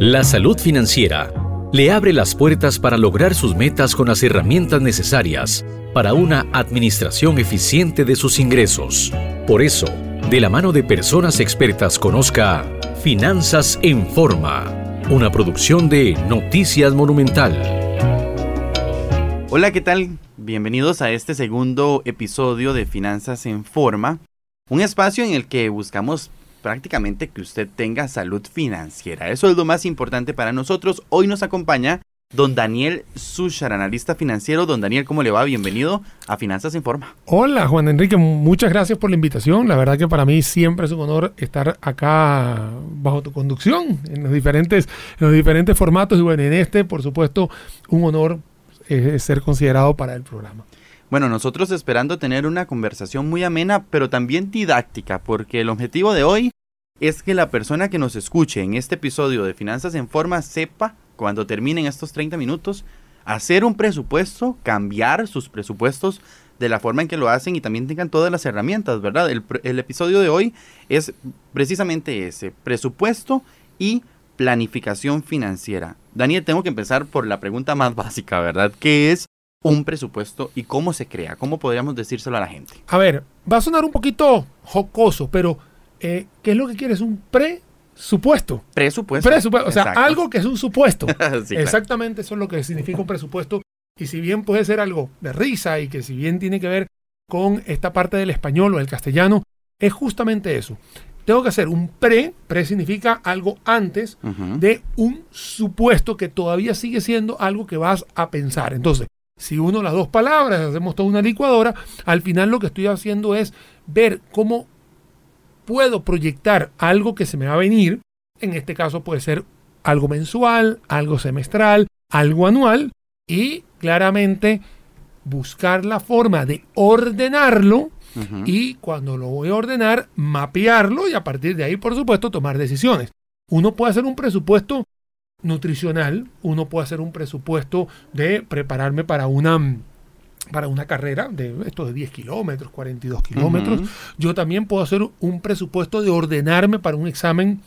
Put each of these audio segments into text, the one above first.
La salud financiera le abre las puertas para lograr sus metas con las herramientas necesarias para una administración eficiente de sus ingresos. Por eso, de la mano de personas expertas conozca Finanzas en Forma, una producción de Noticias Monumental. Hola, ¿qué tal? Bienvenidos a este segundo episodio de Finanzas en Forma, un espacio en el que buscamos prácticamente que usted tenga salud financiera. Eso es lo más importante para nosotros. Hoy nos acompaña don Daniel Sushar, analista financiero. Don Daniel, ¿cómo le va? Bienvenido a Finanzas en Forma. Hola, Juan Enrique. Muchas gracias por la invitación. La verdad que para mí siempre es un honor estar acá bajo tu conducción en los diferentes, en los diferentes formatos. Y bueno, en este, por supuesto, un honor eh, ser considerado para el programa. Bueno, nosotros esperando tener una conversación muy amena, pero también didáctica, porque el objetivo de hoy es que la persona que nos escuche en este episodio de Finanzas en Forma sepa, cuando terminen estos 30 minutos, hacer un presupuesto, cambiar sus presupuestos de la forma en que lo hacen y también tengan todas las herramientas, ¿verdad? El, el episodio de hoy es precisamente ese, presupuesto y planificación financiera. Daniel, tengo que empezar por la pregunta más básica, ¿verdad? ¿Qué es un presupuesto y cómo se crea? ¿Cómo podríamos decírselo a la gente? A ver, va a sonar un poquito jocoso, pero eh, ¿qué es lo que quieres? Un presupuesto. Presupuesto. Presupuesto. O sea, algo que es un supuesto. Exactamente eso es lo que significa un presupuesto. Y si bien puede ser algo de risa y que si bien tiene que ver con esta parte del español o el castellano, es justamente eso. Tengo que hacer un pre, pre significa algo antes de un supuesto que todavía sigue siendo algo que vas a pensar. Entonces, si uno las dos palabras, hacemos toda una licuadora, al final lo que estoy haciendo es ver cómo puedo proyectar algo que se me va a venir. En este caso puede ser algo mensual, algo semestral, algo anual y claramente buscar la forma de ordenarlo y cuando lo voy a ordenar, mapearlo y a partir de ahí, por supuesto, tomar decisiones. Uno puede hacer un presupuesto nutricional, uno puede hacer un presupuesto de prepararme para una para una carrera de esto de 10 kilómetros, 42 kilómetros. Yo también puedo hacer un presupuesto de ordenarme para un examen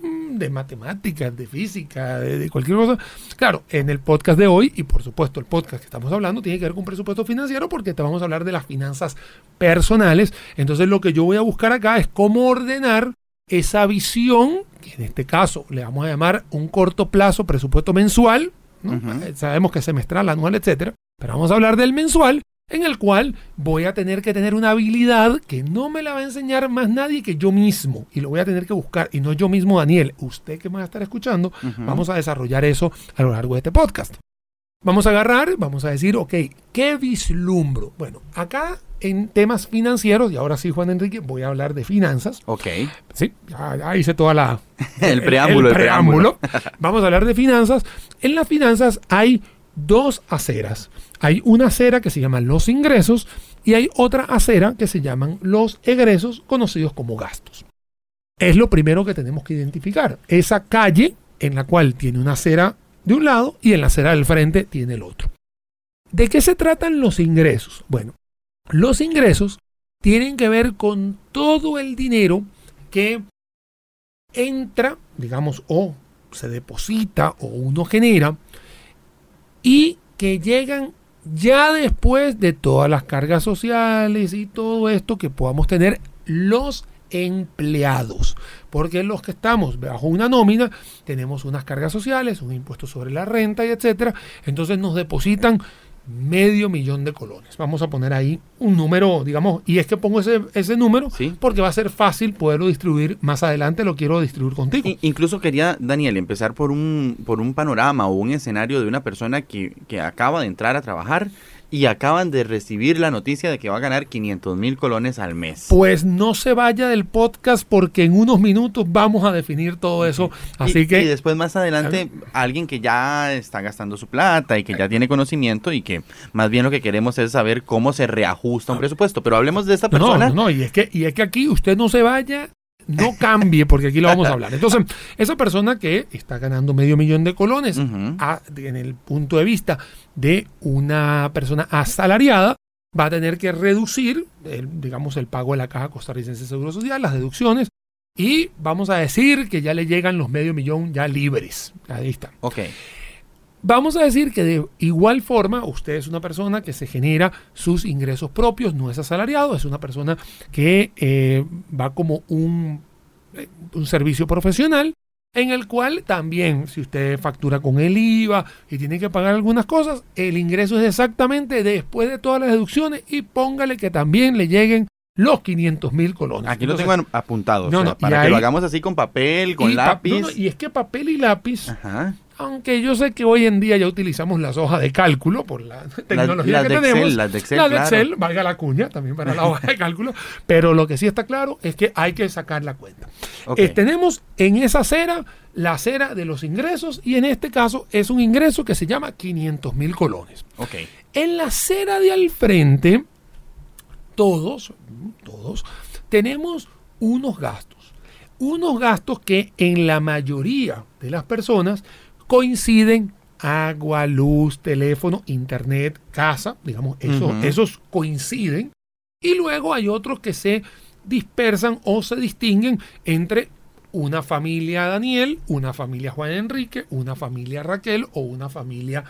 mm, de matemáticas, de física, de, cualquier cosa. Claro, en el podcast de hoy, y por supuesto el podcast que estamos hablando, tiene que ver con presupuesto financiero porque te vamos a hablar de las finanzas personales. Entonces lo que yo voy a buscar acá es cómo ordenar esa visión, que en este caso le vamos a llamar un corto plazo presupuesto mensual, eh, sabemos que es semestral, anual, etcétera, pero vamos a hablar del mensual, en el cual voy a tener que tener una habilidad que no me la va a enseñar más nadie que yo mismo, y lo voy a tener que buscar, y no yo mismo, Daniel, usted que me va a estar escuchando, vamos a desarrollar eso a lo largo de este podcast. Vamos a agarrar, vamos a decir, ok, ¿qué vislumbro? Bueno, acá en temas financieros, y ahora sí, Juan Enrique, voy a hablar de finanzas. Ok. Sí, ya, hice toda la... el, preámbulo. El, preámbulo. Vamos a hablar de finanzas. En las finanzas hay dos aceras. Hay una acera que se llama los ingresos y hay otra acera que se llaman los egresos, conocidos como gastos. Es lo primero que tenemos que identificar. Esa calle en la cual tiene una acera de un lado y en la acera del frente tiene el otro. ¿De qué se tratan los ingresos? Bueno, los ingresos tienen que ver con todo el dinero que entra, digamos, o se deposita o uno genera y que llegan ya después de todas las cargas sociales y todo esto que podamos tener los empleados. Porque los que estamos bajo una nómina tenemos unas cargas sociales, un impuesto sobre la renta y etcétera. Entonces nos depositan medio millón de colones. Vamos a poner ahí un número, digamos, y es que pongo ese, ese número porque va a ser fácil poderlo distribuir más adelante, lo quiero distribuir contigo. incluso quería, Daniel, empezar por un, por un panorama o un escenario de una persona que, que acaba de entrar a trabajar y acaban de recibir la noticia de que va a ganar 500 mil colones al mes. Pues no se vaya del podcast porque en unos minutos vamos a definir todo eso. Así que... Y después más adelante alguien que ya está gastando su plata y que ya tiene conocimiento y que más bien lo que queremos es saber cómo se reajusta un presupuesto. Pero hablemos de esta persona. No, no, y es que, y es que aquí usted no se vaya no cambie, porque aquí lo vamos a hablar. Entonces, esa persona que está ganando medio millón de colones, en el punto de vista de una persona asalariada, va a tener que reducir, digamos, el pago de la caja costarricense de Seguro Social, las deducciones, y vamos a decir que ya le llegan los medio millón ya libres. Ahí está. Ok. Vamos a decir que de igual forma usted es una persona que se genera sus ingresos propios, no es asalariado, es una persona que eh, va como un, eh, un servicio profesional en el cual también si usted factura con el IVA y tiene que pagar algunas cosas, el ingreso es exactamente después de todas las deducciones y póngale que también le lleguen los 500 mil colones. Aquí lo tengo apuntado, para que lo hagamos así con papel, con lápiz. y es que papel y lápiz aunque yo sé que hoy en día ya utilizamos las hojas de cálculo por la tecnología que tenemos. las de Excel, las de Excel, valga la cuña también para la hoja de cálculo. Pero lo que sí está claro es que hay que sacar la cuenta. Eh, tenemos en esa acera la acera de los ingresos y en este caso es un ingreso que se llama 500 mil colones. Okay. En la acera de al frente, todos, todos, tenemos unos gastos. Unos gastos que en la mayoría de las personas coinciden agua, luz, teléfono, internet, casa, digamos, esos coinciden. Y luego hay otros que se dispersan o se distinguen entre una familia Daniel, una familia Juan Enrique, una familia Raquel o una familia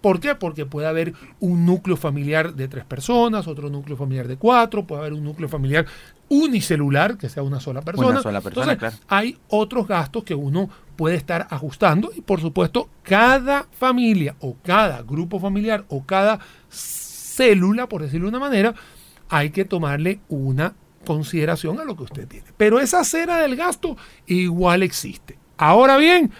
¿Por qué? Porque puede haber un núcleo familiar de tres personas, otro núcleo familiar de cuatro, puede haber un núcleo familiar unicelular, que sea una sola persona. Una sola persona, Entonces, Hay otros gastos que uno puede estar ajustando y por supuesto cada familia o cada grupo familiar o cada célula, por decirlo de una manera, hay que tomarle una consideración a lo que usted tiene. Pero esa cera del gasto igual existe. Ahora bien,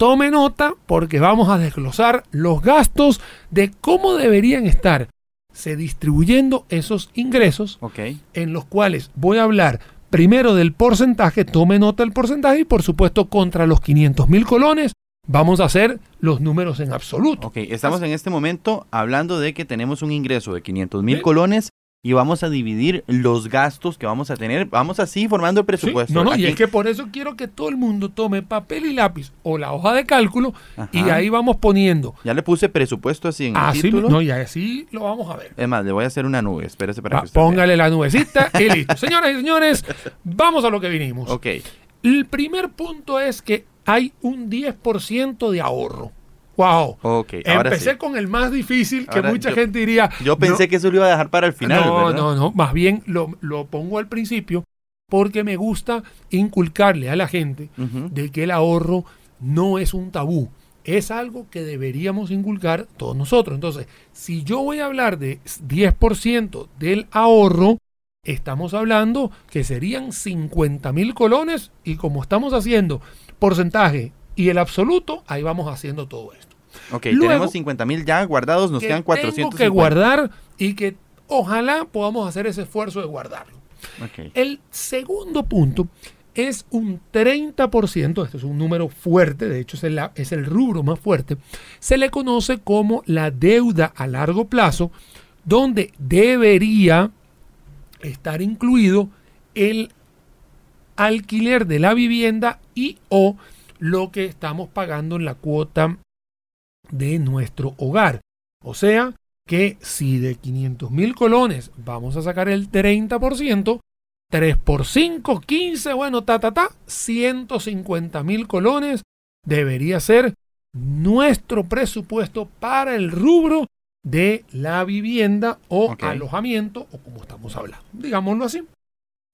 tome nota porque vamos a desglosar los gastos de cómo deberían estar se distribuyendo esos ingresos en los cuales voy a hablar primero del porcentaje, tome nota del porcentaje y por supuesto contra los 500 mil colones vamos a hacer los números en absoluto. Ok, estamos en este momento hablando de que tenemos un ingreso de 500 mil colones y vamos a dividir los gastos que vamos a tener. Vamos así formando el presupuesto. No, no, y es que por eso quiero que todo el mundo tome papel y lápiz o la hoja de cálculo y ahí vamos poniendo. Ya le puse presupuesto así en el título. No, y así lo vamos a ver. Es más, le voy a hacer una nube, espérese para que Póngale la nubecita y listo. Señoras y señores, vamos a lo que vinimos. Ok. El primer punto es que hay un 10% de ahorro. Wow. Okay, Empecé con el más difícil que mucha gente diría. Yo pensé que eso lo iba a dejar para el final. No, no, no. Más bien lo, pongo al principio porque me gusta inculcarle a la gente de que el ahorro no es un tabú. Es algo que deberíamos inculcar todos nosotros. Entonces, si yo voy a hablar de 10% del ahorro, estamos hablando que serían 50 mil colones y como estamos haciendo porcentaje y el absoluto, ahí vamos haciendo todo esto. Ok, tenemos 50 mil ya guardados, nos quedan 400. Tengo que guardar y que ojalá podamos hacer ese esfuerzo de guardarlo. El segundo punto es un 30%, este es un número fuerte, de hecho es el, es el rubro más fuerte, se le conoce como la deuda a largo plazo, donde debería estar incluido el alquiler de la vivienda y o lo que estamos pagando en la cuota de nuestro hogar. O sea que si de 500 mil colones vamos a sacar el 30%, 3 por 5, 15, bueno, ta, ta, ta, 150 mil colones debería ser nuestro presupuesto para el rubro de la vivienda o alojamiento o como estamos hablando, digámoslo así.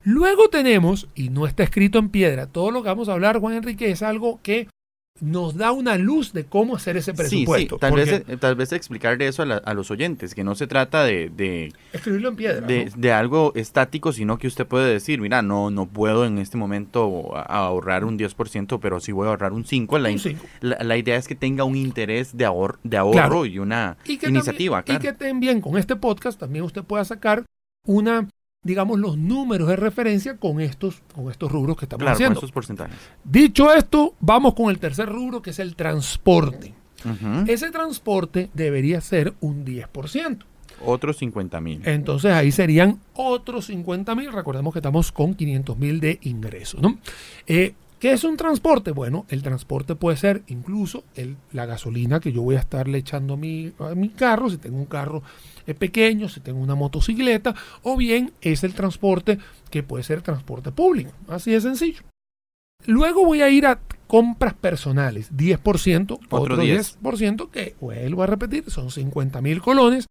Luego tenemos, y no está escrito en piedra, todo lo que vamos a hablar, Juan Enrique, es algo que nos da una luz de cómo hacer ese presupuesto. Sí, Tal, vez, tal vez explicarle eso a, los oyentes, que no se trata de... Escribirlo en piedra. De, algo estático, sino que usted puede decir, mira, no, no puedo en este momento ahorrar un 10%, pero sí voy a ahorrar un 5%. La, La, idea es que tenga un interés de, ahor de ahorro y una iniciativa. Y que también con este podcast también usted pueda sacar una digamos, los números de referencia con estos, con estos rubros que estamos claro, haciendo. Con estos porcentajes. Dicho esto, vamos con el tercer rubro, que es el transporte. Ese transporte debería ser un 10%. Otros 50 mil. Entonces ahí serían otros 50 mil. Recordemos que estamos con 500 mil de ingresos. ¿no? Eh, ¿Qué es un transporte? Bueno, el transporte puede ser incluso el, la gasolina que yo voy a estarle echando a mi, a mi carro, si tengo un carro eh, pequeño, si tengo una motocicleta, o bien es el transporte que puede ser transporte público. Así de sencillo. Luego voy a ir a compras personales, 10%, otro, 10%, que vuelvo a repetir, son 50 mil colones,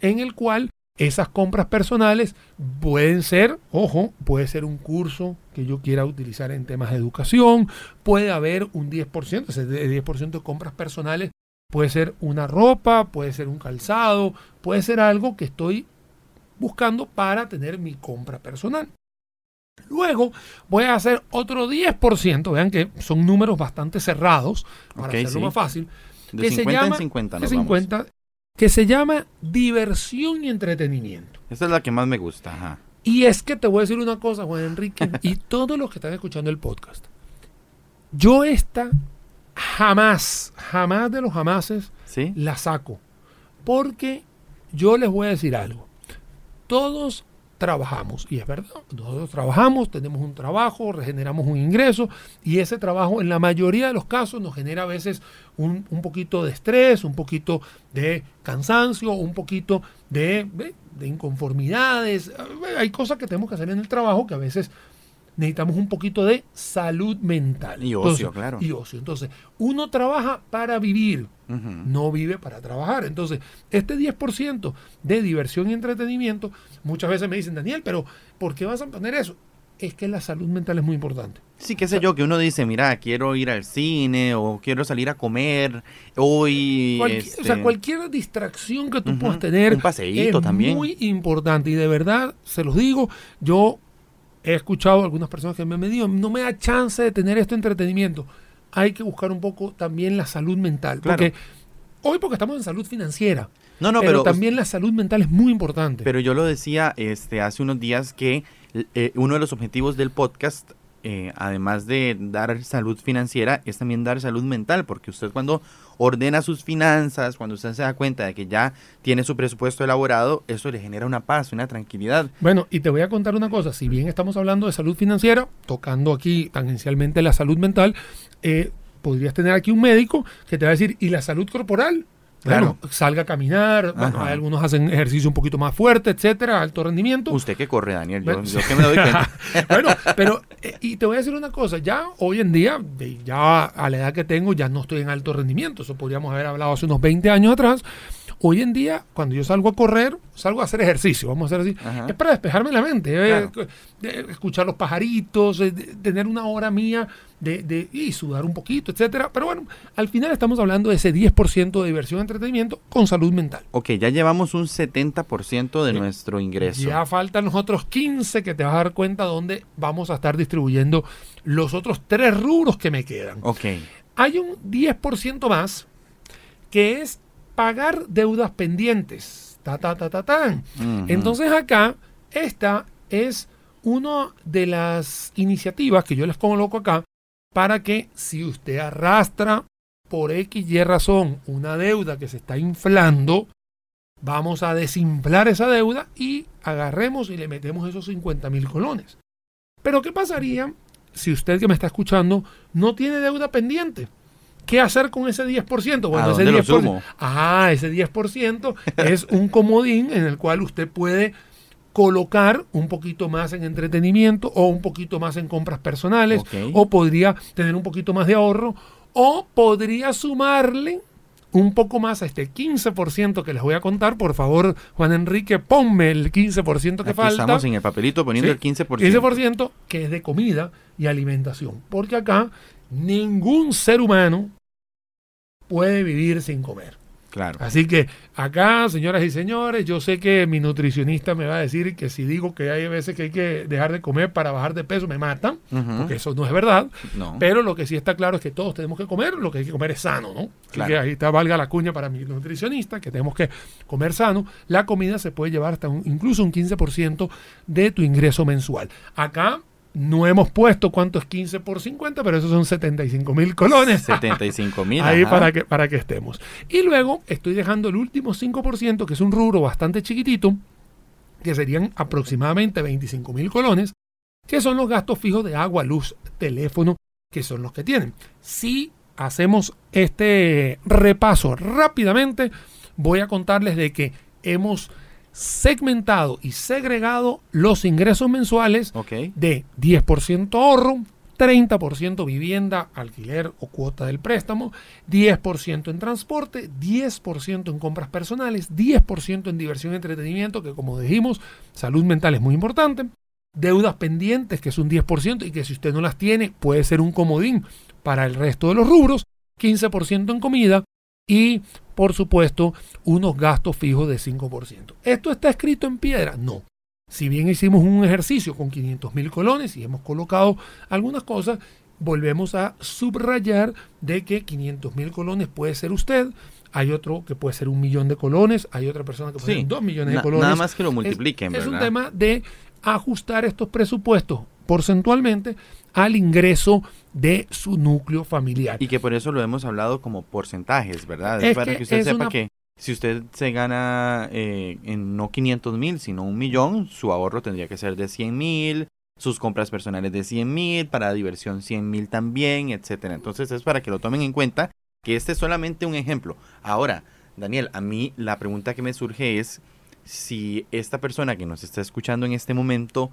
en el cual esas compras personales pueden ser, ojo, puede ser un curso que yo quiera utilizar en temas de educación, puede haber un 10%, ese 10% de compras personales puede ser una ropa, puede ser un calzado, puede ser algo que estoy buscando para tener mi compra personal. Luego voy a hacer otro 10%, vean que son números bastante cerrados, para hacerlo más fácil. De 50 en 50, de 50 que se llama diversión y entretenimiento. Esa es la que más me gusta. Y es que te voy a decir una cosa, Juan Enrique, y todos los que están escuchando el podcast. Yo esta jamás, jamás de los jamases la saco. Porque yo les voy a decir algo. Todos trabajamos. Y es verdad, nosotros trabajamos, tenemos un trabajo, regeneramos un ingreso y ese trabajo en la mayoría de los casos nos genera a veces un, poquito de estrés, un poquito de cansancio, un poquito de, de inconformidades. Hay cosas que tenemos que hacer en el trabajo que a veces necesitamos un poquito de salud mental. Y ocio, claro. Y ocio. Entonces, uno trabaja para vivir, no vive para trabajar. Entonces, este 10% de diversión y entretenimiento, muchas veces me dicen, Daniel, pero ¿por qué vas a poner eso? Es que la salud mental es muy importante. Sí, qué sé yo, que uno dice, mira, quiero ir al cine o quiero salir a comer hoy. O sea, este cualquier distracción que tú puedas tener. Un paseíto también. muy importante. Y de verdad, se los digo, yo he escuchado a algunas personas que me han dicho, no me da chance de tener este entretenimiento. Hay que buscar un poco también la salud mental. Porque hoy porque estamos en salud financiera. No, no, pero, también la salud mental es muy importante. Pero yo lo decía este, hace unos días que eh, uno de los objetivos del podcast eh, además de dar salud financiera, es también dar salud mental, porque usted cuando ordena sus finanzas, cuando usted se da cuenta de que ya tiene su presupuesto elaborado, eso le genera una paz, una tranquilidad. Bueno, y te voy a contar una cosa, si bien estamos hablando de salud financiera, tocando aquí tangencialmente la salud mental, eh, podrías tener aquí un médico que te va a decir, ¿y la salud corporal? Claro. salga a caminar, algunos hacen ejercicio un poquito más fuerte, etcétera, alto rendimiento. Usted que corre, Daniel, yo, que me doy cuenta. bueno, pero, eh, y te voy a decir una cosa, ya hoy en día, ya a la edad que tengo, ya no estoy en alto rendimiento, eso podríamos haber hablado hace unos 20 años atrás. Hoy en día, cuando yo salgo a correr, salgo a hacer ejercicio, vamos a hacer así, es para despejarme la mente, eh, escuchar los pajaritos, eh, tener una hora mía de, y sudar un poquito, etcétera. Pero bueno, al final estamos hablando de ese 10% de diversión y entretenimiento con salud mental. Ok, ya llevamos un 70% de nuestro ingreso. Ya faltan los otros 15 que te vas a dar cuenta dónde vamos a estar distribuyendo los otros tres rubros que me quedan. Ok. Hay un 10% más que es pagar deudas pendientes. Ta, ta, ta, ta, ta. Entonces acá, esta es una de las iniciativas que yo les coloco acá para que si usted arrastra por X y razón una deuda que se está inflando, vamos a desinflar esa deuda y agarremos y le metemos esos 50 mil colones. Pero ¿qué pasaría si usted que me está escuchando no tiene deuda pendiente? ¿Qué hacer con ese 10%? Bueno, ese 10%, ah, ese 10% es un comodín en el cual usted puede colocar un poquito más en entretenimiento o un poquito más en compras personales o podría tener un poquito más de ahorro o podría sumarle un poco más a este 15% que les voy a contar. Por favor, Juan Enrique, ponme el 15% que falta. Estamos en el papelito poniendo el 15%. 15% que es de comida y alimentación. Porque acá ningún ser humano puede vivir sin comer. Así que acá, señoras y señores, yo sé que mi nutricionista me va a decir que si digo que hay veces que hay que dejar de comer para bajar de peso, me matan, porque eso no es verdad. Pero lo que sí está claro es que todos tenemos que comer, lo que hay que comer es sano, ¿no? Así que ahí está, valga la cuña para mi nutricionista, que tenemos que comer sano. La comida se puede llevar hasta incluso un 15% de tu ingreso mensual. Acá no hemos puesto cuánto es 15 por 50, pero esos son 75 mil colones. 75 mil. Ahí para que, para que estemos. Y luego estoy dejando el último 5%, que es un rubro bastante chiquitito, que serían aproximadamente 25 mil colones, que son los gastos fijos de agua, luz, teléfono, que son los que tienen. Si hacemos este repaso rápidamente, voy a contarles de que hemos segmentado y segregado los ingresos mensuales de 10% ahorro, 30% vivienda, alquiler o cuota del préstamo, 10% en transporte, 10% en compras personales, 10% en diversión y entretenimiento, que como dijimos, salud mental es muy importante, deudas pendientes, que es un 10%, y que si usted no las tiene puede ser un comodín para el resto de los rubros, 15% en comida y, por supuesto, unos gastos fijos de 5%. ¿Esto está escrito en piedra? No. Si bien hicimos un ejercicio con 500 mil colones y hemos colocado algunas cosas, volvemos a subrayar de que 500 mil colones puede ser usted, hay otro que puede ser un millón de colones, hay otra persona que puede ser dos millones de colones. Nada más que lo multipliquen. Es, un tema de ajustar estos presupuestos porcentualmente al ingreso de su núcleo familiar. Y que por eso lo hemos hablado como porcentajes, ¿verdad? Es para que, usted sepa que si usted se gana eh, en no 500 mil, sino un millón, su ahorro tendría que ser de 100 mil, sus compras personales de 100 mil, para diversión 100 mil también, etcétera. Entonces es para que lo tomen en cuenta que este es solamente un ejemplo. Ahora, Daniel, a mí la pregunta que me surge es si esta persona que nos está escuchando en este momento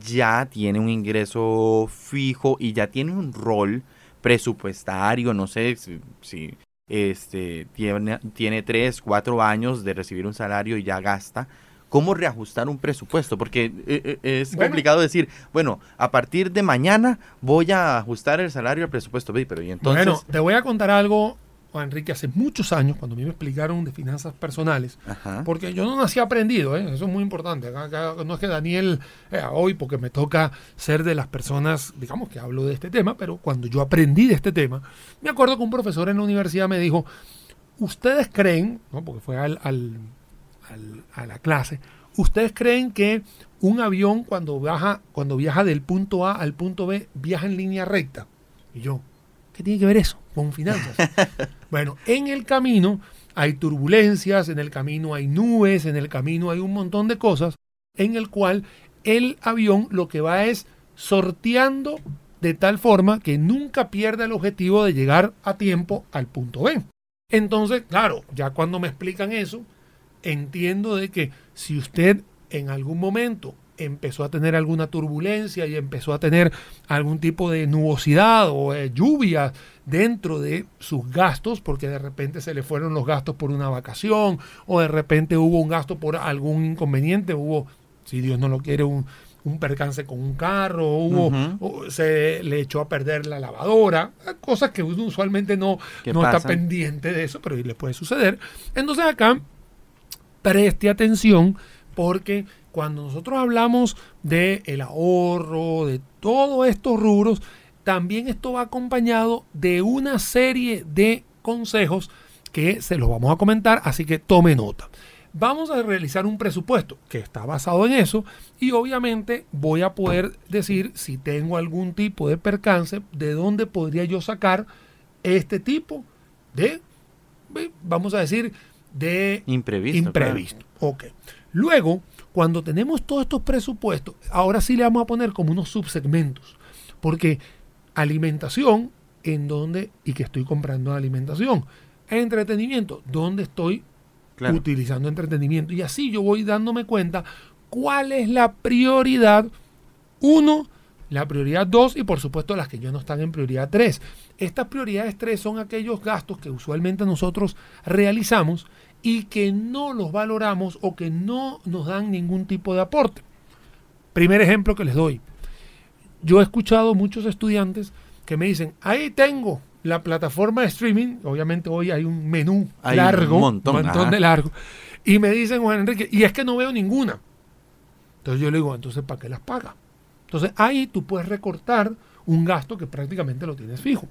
ya tiene un ingreso fijo y ya tiene un rol presupuestario, no sé si, este, tiene, tiene tres, cuatro años de recibir un salario y ya gasta, ¿cómo reajustar un presupuesto? Porque eh, eh, es complicado decir, bueno, a partir de mañana voy a ajustar el salario al presupuesto, pero y entonces... Bueno, te voy a contar algo Enrique, hace muchos años, cuando a mí me explicaron de finanzas personales, porque yo no nací aprendido, ¿eh? eso es muy importante. no es que Daniel, eh, hoy, porque me toca ser de las personas, digamos, que hablo de este tema, pero cuando yo aprendí de este tema, me acuerdo que un profesor en la universidad me dijo, ustedes creen, porque fue al, a la clase, ustedes creen que un avión cuando viaja, cuando viaja del punto A al punto B viaja en línea recta. Y yo, ¿qué tiene que ver eso? con finanzas. bueno, en el camino hay turbulencias, en el camino hay nubes, en el camino hay un montón de cosas en el cual el avión lo que va es sorteando de tal forma que nunca pierda el objetivo de llegar a tiempo al punto B. Entonces, claro, ya cuando me explican eso, entiendo de que si usted en algún momento empezó a tener alguna turbulencia y empezó a tener algún tipo de nubosidad o lluvia dentro de sus gastos, porque de repente se le fueron los gastos por una vacación o de repente hubo un gasto por algún inconveniente, hubo, si Dios no lo quiere, un, percance con un carro, hubo, se le echó a perder la lavadora, cosas que usualmente no, no está pendiente de eso, pero le puede suceder. Entonces acá preste atención porque cuando nosotros hablamos de el ahorro, de todos estos rubros, también esto va acompañado de una serie de consejos que se los vamos a comentar, así que tome nota. Vamos a realizar un presupuesto que está basado en eso y obviamente voy a poder decir si tengo algún tipo de percance, de dónde podría yo sacar este tipo de, vamos a decir, de imprevisto. imprevisto. Ok. Luego, cuando tenemos todos estos presupuestos, ahora sí le vamos a poner como unos subsegmentos, porque alimentación, en donde y que estoy comprando alimentación. Entretenimiento, donde estoy utilizando entretenimiento. Y así yo voy dándome cuenta cuál es la prioridad uno, la prioridad dos y por supuesto las que ya no están en prioridad tres. Estas prioridades tres son aquellos gastos que usualmente nosotros realizamos y que no los valoramos o que no nos dan ningún tipo de aporte. Primer ejemplo que les doy yo he escuchado muchos estudiantes que me dicen, ahí tengo la plataforma de streaming, obviamente hoy hay un menú largo, un montón, de largo, y me dicen, Juan Enrique, y es que no veo ninguna. Entonces yo le digo, entonces, ¿para qué las paga? Entonces ahí tú puedes recortar un gasto que prácticamente lo tienes fijo.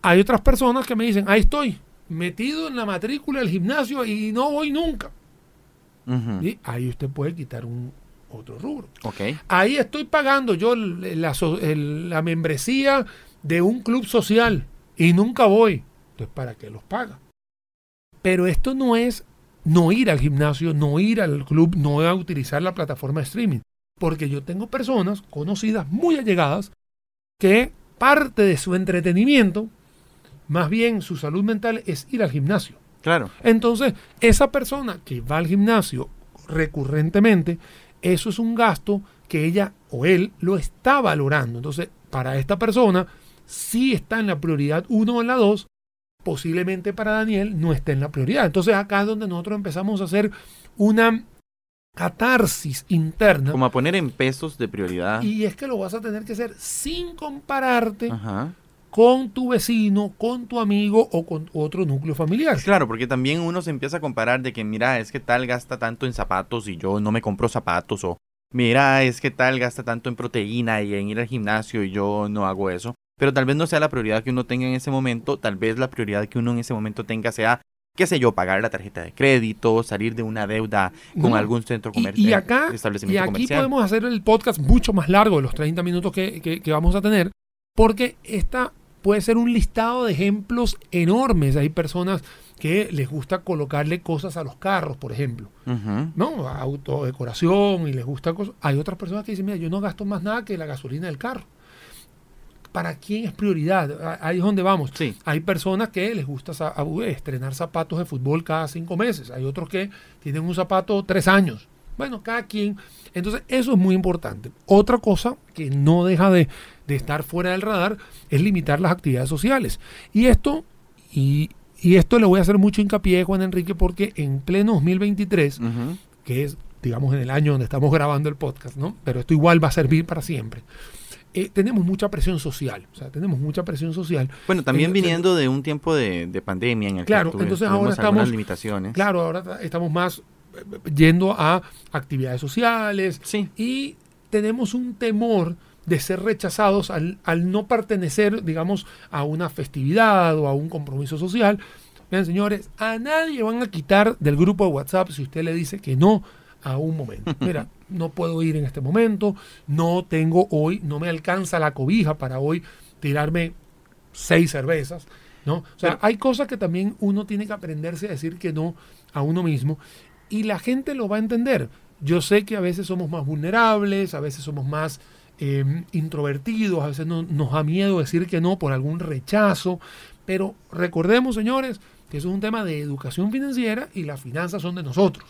Hay otras personas que me dicen, ahí estoy, metido en la matrícula del gimnasio y no voy nunca. Y ahí usted puede quitar un, otro rubro. Okay. Ahí estoy pagando yo la, membresía de un club social y nunca voy. Entonces, ¿para qué los paga? Pero esto no es no ir al gimnasio, no ir al club, no a utilizar la plataforma de streaming. Porque yo tengo personas conocidas, muy allegadas, que parte de su entretenimiento, más bien su salud mental es ir al gimnasio. Claro. Entonces, esa persona que va al gimnasio recurrentemente, eso es un gasto que ella o él lo está valorando. Entonces, para esta persona, sí está en la prioridad 1 o en la 2, posiblemente para Daniel no esté en la prioridad. Entonces, acá es donde nosotros empezamos a hacer una catarsis interna. Como a poner en pesos de prioridad. Y es que lo vas a tener que hacer sin compararte con tu vecino, con tu amigo o con otro núcleo familiar. Claro, porque también uno se empieza a comparar de que, mira, es que tal gasta tanto en zapatos y yo no me compro zapatos o mira, es que tal gasta tanto en proteína y en ir al gimnasio y yo no hago eso. Pero tal vez no sea la prioridad que uno tenga en ese momento, tal vez la prioridad que uno en ese momento tenga sea qué sé yo, pagar la tarjeta de crédito, salir de una deuda con algún centro comercial. Y, acá, y aquí podemos hacer el podcast mucho más largo de los 30 minutos que, que, vamos a tener, porque esta puede ser un listado de ejemplos enormes. Hay personas que les gusta colocarle cosas a los carros, por ejemplo, ¿no? Autodecoración y les gusta cosas. Hay otras personas que dicen, mira, yo no gasto más nada que la gasolina del carro para quién es prioridad. Ahí es donde vamos. Hay personas que les gusta estrenar zapatos de fútbol cada cinco meses. Hay otros que tienen un zapato tres años. Bueno, cada quien. Entonces, eso es muy importante. Otra cosa que no deja de, estar fuera del radar es limitar las actividades sociales. Y esto, y, esto le voy a hacer mucho hincapié, Juan Enrique, porque en pleno 2023, que es, digamos, en el año donde estamos grabando el podcast, ¿no? Pero esto igual va a servir para siempre. Eh, tenemos mucha presión social. O sea, tenemos mucha presión social. Bueno, también viniendo de un tiempo de, pandemia en el claro, que entonces ahora estamos limitaciones. Claro, ahora estamos más eh, yendo a actividades sociales sí. y tenemos un temor de ser rechazados al, al, no pertenecer, digamos, a una festividad o a un compromiso social. Vean, señores, a nadie van a quitar del grupo de WhatsApp si usted le dice que no a un momento. Mira, no puedo ir en este momento, no tengo hoy, no me alcanza la cobija para hoy tirarme seis cervezas. ¿no? O sea, hay cosas que también uno tiene que aprenderse a decir que no a uno mismo y la gente lo va a entender. Yo sé que a veces somos más vulnerables, a veces somos más em, introvertidos, a veces no, nos da miedo decir que no por algún rechazo, pero recordemos, señores, que eso es un tema de educación financiera y las finanzas son de nosotros.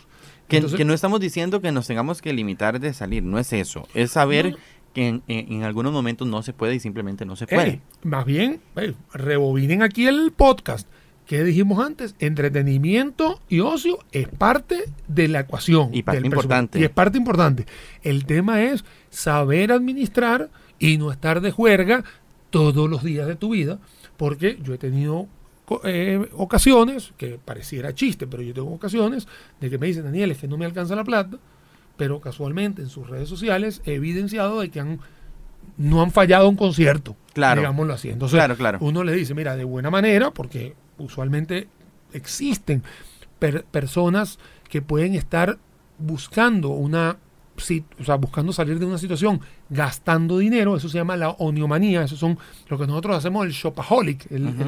Que, no estamos diciendo que nos tengamos que limitar de salir, no es eso. Es saber que en, algunos momentos no se puede y simplemente no se puede. más bien, rebobinen aquí el podcast. Que dijimos antes? Entretenimiento y ocio es parte de la ecuación. Y parte importante. Y es parte importante. El tema es saber administrar y no estar de juerga todos los días de tu vida, porque yo he tenido eh, ocasiones, que pareciera chiste, pero yo tengo ocasiones de que me dicen, Daniel, es que no me alcanza la plata, pero casualmente en sus redes sociales he evidenciado de que han no han fallado un concierto, claro. digámoslo así. Entonces, claro, uno le dice, mira, de buena manera, porque usualmente existen personas que pueden estar buscando una o sea, buscando salir de una situación gastando dinero, eso se llama la oniomanía, eso son lo que nosotros hacemos el shopaholic,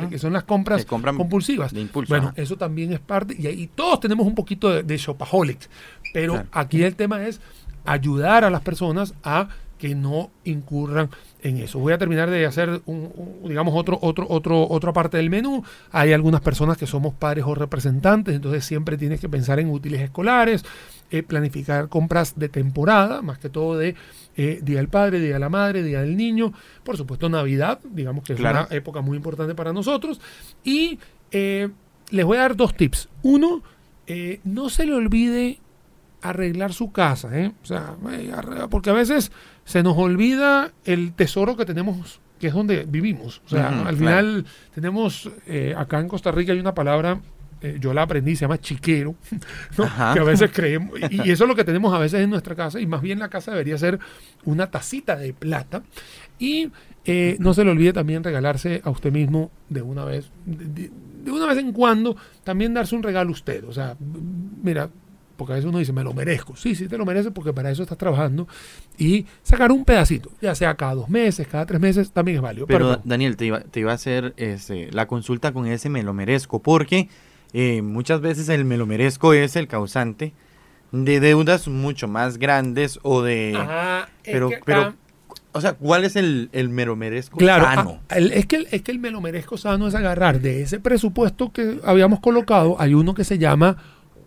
que son las compras compulsivas. bueno, eso también es parte, y, todos tenemos un poquito de, de shopaholic, pero aquí el tema es ayudar a las personas a que no incurran en eso. Voy a terminar de hacer, un, digamos, otro, otro, otro, otra parte del menú. Hay algunas personas que somos padres o representantes, entonces siempre tienes que pensar en útiles escolares, eh, planificar compras de temporada, más que todo de eh, Día del Padre, Día de la Madre, Día del Niño, por supuesto Navidad, digamos que es una época muy importante para nosotros. Y eh, les voy a dar dos tips. Uno, no se le olvide arreglar su casa, o sea, porque a veces se nos olvida el tesoro que tenemos, que es donde vivimos. O sea, al final tenemos, eh, acá en Costa Rica hay una palabra, eh, yo la aprendí, se llama chiquero, que a veces creemos, y, eso es lo que tenemos a veces en nuestra casa, y más bien la casa debería ser una tacita de plata. Y eh, no se le olvide también regalarse a usted mismo de una vez, de, de una vez en cuando, también darse un regalo a usted. O sea, mira, porque a veces uno dice, me lo merezco. Sí, sí, te lo mereces porque para eso estás trabajando. Y sacar un pedacito, ya sea cada dos meses, cada tres meses, también es válido. Pero, Daniel, te iba, te iba a hacer este, la consulta con ese me lo merezco, porque eh, muchas veces el me lo merezco es el causante de deudas mucho más grandes o de... Ajá, pero, pero O sea, ¿cuál es el, el me lo merezco claro, sano? ah, el- es, que el, es que el me lo merezco sano es agarrar de ese presupuesto que habíamos colocado, hay uno que se llama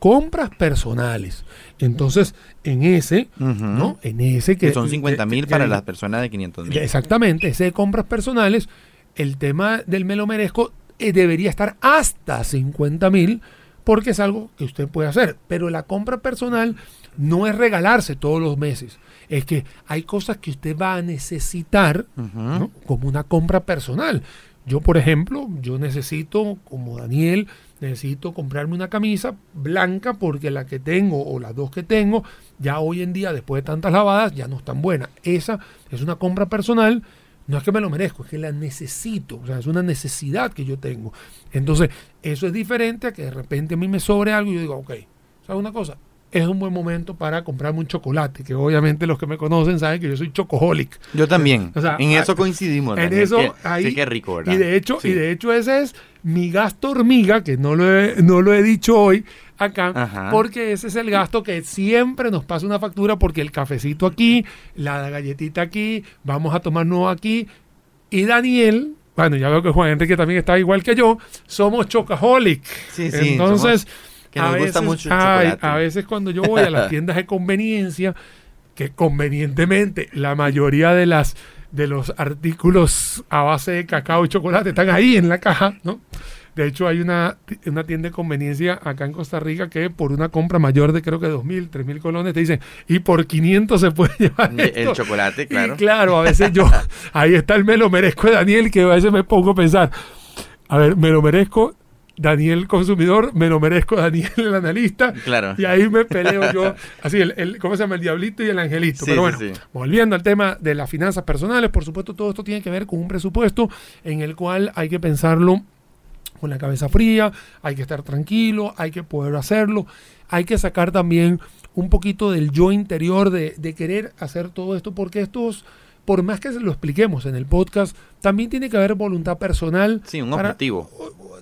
compras personales. Entonces, en ese. ¿no? En ese que... Que son 50 mil para que- la persona de 500 mil. Exactamente, ese de compras personales, el tema del me lo merezco eh, debería estar hasta 50 mil porque es algo que usted puede hacer. Pero la compra personal no es regalarse todos los meses. Es que hay cosas que usted va a necesitar ¿no? como una compra personal. Yo, por ejemplo, yo necesito, como Daniel, necesito comprarme una camisa blanca porque la que tengo o las dos que tengo, ya hoy en día, después de tantas lavadas, ya no están buenas. Esa es una compra personal. No es que me lo merezco, es que la necesito. O sea, es una necesidad que yo tengo. Entonces, eso es diferente a que de repente a mí me sobre algo y yo digo, ok, ¿sabes una cosa? Es un buen momento para comprarme un chocolate, que obviamente los que me conocen saben que yo soy chocoholic. Yo también. O sea, en eso coincidimos. En Daniel, eso, que- ahí. Sí, qué rico, ¿verdad? Y de hecho, Sí. y de hecho ese es mi gasto hormiga, que no lo he, no lo he dicho hoy acá, Ajá. porque ese es el gasto que siempre nos pasa una factura, porque el cafecito aquí, la galletita aquí, vamos a tomar nuevo aquí. Y Daniel, bueno, ya veo que Juan Enrique también está igual que yo, somos chocaholic. Sí, sí, Entonces, que nos gusta mucho el ay, chocolate. a veces cuando yo voy a las tiendas de conveniencia, que convenientemente la mayoría de las de los artículos a base de cacao y chocolate están ahí en la caja, ¿no? De hecho, hay una, una tienda de conveniencia acá en Costa Rica que por una compra mayor de creo que 2.000, 3.000 colones te dicen, y por 500 se puede llevar El esto". chocolate, claro. Y claro, a veces yo, ahí está el me lo merezco de Daniel, que a veces me pongo a pensar, a ver, me lo merezco Daniel consumidor, me lo merezco Daniel el analista, Claro. y ahí me peleo yo, así, el, el- ¿cómo se llama? El diablito y el angelito. Sí, Pero bueno, sí. volviendo al tema de las finanzas personales, por supuesto, todo esto tiene que ver con un presupuesto en el cual hay que pensarlo con la cabeza fría, hay que estar tranquilo, hay que poder hacerlo, hay que sacar también un poquito del yo interior de, de querer hacer todo esto, porque estos, por más que se lo expliquemos en el podcast, también tiene que haber voluntad personal Sí, un para- objetivo.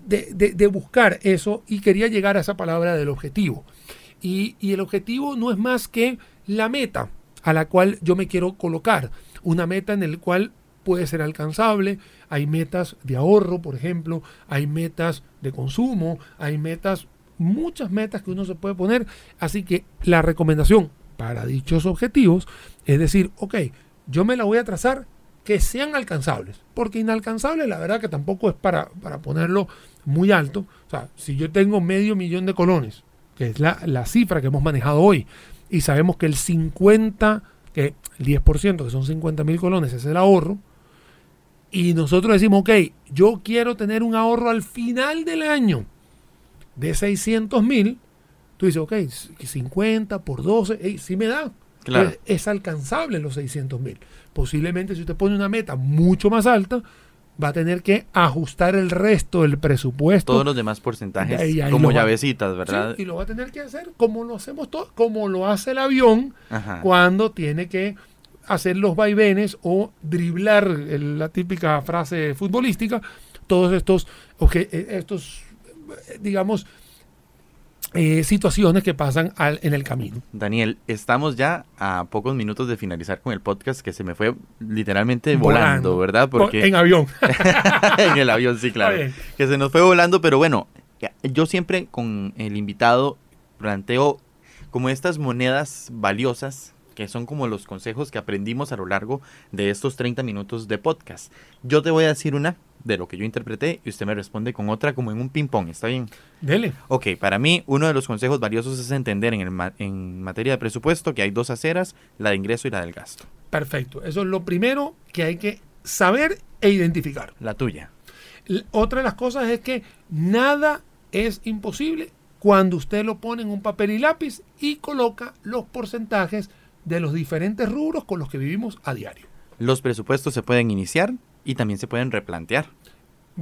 De, buscar eso y quería llegar a esa palabra del objetivo. Y, y el objetivo no es más que la meta a la cual yo me quiero colocar. Una meta en la cual puede ser alcanzable. Hay metas de ahorro, por ejemplo. Hay metas de consumo. Hay metas, muchas metas que uno se puede poner. Así que la recomendación para dichos objetivos es decir, ok, yo me la voy a trazar que sean alcanzables. Porque inalcanzables, la verdad que tampoco es para, para ponerlo muy alto. O sea, si yo tengo medio millón de colones, que es la, la cifra que hemos manejado hoy, y sabemos que el 50, que el 10%, que son 50 mil colones, es el ahorro, y nosotros decimos, ok, yo quiero tener un ahorro al final del año de 600 mil, tú dices, ok, 50 por 12, hey, sí me da. Claro. Es alcanzable los 600 mil. Posiblemente si usted pone una meta mucho más alta, va a tener que ajustar el resto del presupuesto. Todos los demás porcentajes ahí como va- llavecitas, ¿verdad? Sí, y lo va a tener que hacer como lo hacemos todos, como lo hace el avión Ajá. cuando tiene que hacer los vaivenes o driblar el- la típica frase futbolística, todos estos, obje- eh, estos eh, digamos, eh, situaciones que pasan al- en el camino. Daniel, estamos ya a pocos minutos de finalizar con el podcast que se me fue literalmente volando, Volando. ¿verdad? Porque En avión. en el avión, sí, claro. Que se nos fue volando, pero bueno, yo siempre con el invitado planteo como estas monedas valiosas que son como los consejos que aprendimos a lo largo de estos 30 minutos de podcast. Yo te voy a decir una de lo que yo interpreté y usted me responde con otra como en un ping-pong, ¿está bien? Dele. Ok, para mí uno de los consejos valiosos es entender en, el ma- en materia de presupuesto que hay dos aceras, la de ingreso y la del gasto. Perfecto. Eso es lo primero que hay que saber e identificar. La tuya. L- Otra de las cosas es que nada es imposible cuando usted lo pone en un papel y lápiz y coloca los porcentajes de los diferentes rubros con los que vivimos a diario. Los presupuestos se pueden iniciar y también se pueden replantear.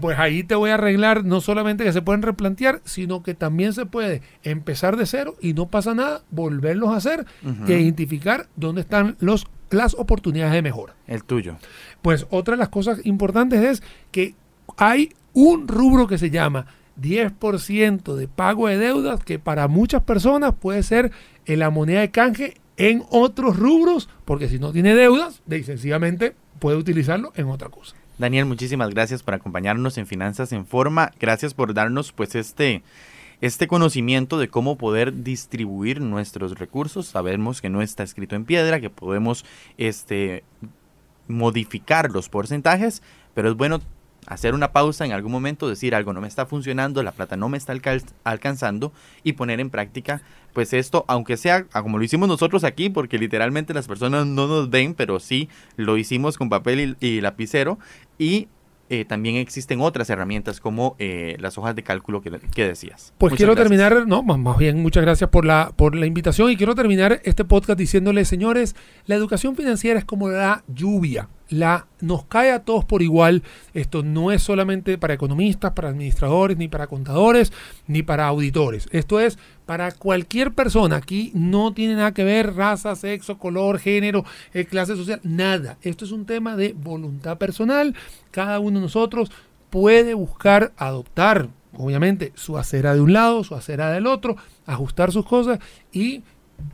Pues ahí te voy a arreglar no solamente que se pueden replantear, sino que también se puede empezar de cero y no pasa nada, volverlos a hacer Ujú. e identificar dónde están los, las oportunidades de mejora. El tuyo. Pues otra de las cosas importantes es que hay un rubro que se llama 10% de pago de deudas que para muchas personas puede ser en la moneda de canje en otros rubros, porque si no tiene deudas, de sencillamente puede utilizarlo en otra cosa. Daniel, muchísimas gracias por acompañarnos en Finanzas en Forma. Gracias por darnos pues este este conocimiento de cómo poder distribuir nuestros recursos. Sabemos que no está escrito en piedra, que podemos este, modificar los porcentajes, pero es bueno hacer una pausa en algún momento, decir algo no me está funcionando, la plata no me está alcanzando y poner en práctica pues esto, aunque sea como lo hicimos nosotros aquí, porque literalmente las personas no nos ven, pero sí lo hicimos con papel y, y lapicero y eh, también existen otras herramientas como eh, las hojas de cálculo que, decías. Pues quiero terminar, no, más bien muchas gracias por la, por la invitación y quiero terminar este podcast diciéndoles, señores, la educación financiera es como la lluvia la, nos cae a todos por igual. Esto no es solamente para economistas, para administradores, ni para contadores, ni para auditores. Esto es para cualquier persona. Aquí no tiene nada que ver raza, sexo, color, género, eh, clase social, nada. Esto es un tema de voluntad personal. Cada uno de nosotros puede buscar adoptar, obviamente, su acera de un lado, su acera del otro, ajustar sus cosas y,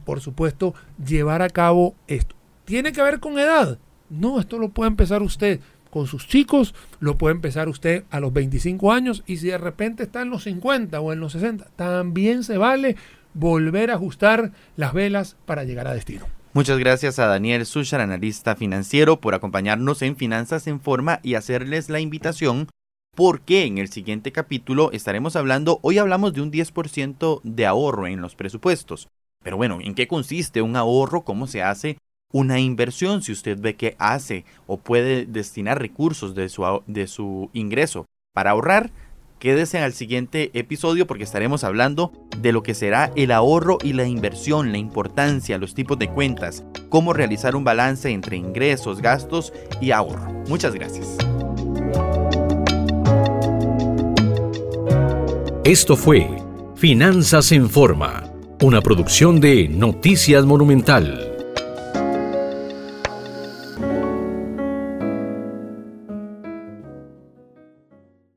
por supuesto, llevar a cabo esto. ¿Tiene que ver con edad? No, esto lo puede empezar usted con sus chicos, lo puede empezar usted a los 25 años y si de repente está en los 50 o en los 60, también se vale volver a ajustar las velas para llegar a destino. Muchas gracias a Daniel Sushar, analista financiero, por acompañarnos en Finanzas en Forma y hacerles la invitación porque en el siguiente capítulo estaremos hablando, hoy hablamos de un 10% de ahorro en los presupuestos. Pero bueno, ¿en qué consiste un ahorro? ¿Cómo se hace? Una inversión si usted ve que hace o puede destinar recursos de su, de su ingreso para ahorrar. Quédese al siguiente episodio porque estaremos hablando de lo que será el ahorro y la inversión, la importancia, los tipos de cuentas, cómo realizar un balance entre ingresos, gastos y ahorro. Muchas gracias. Esto fue Finanzas en Forma, una producción de Noticias Monumental.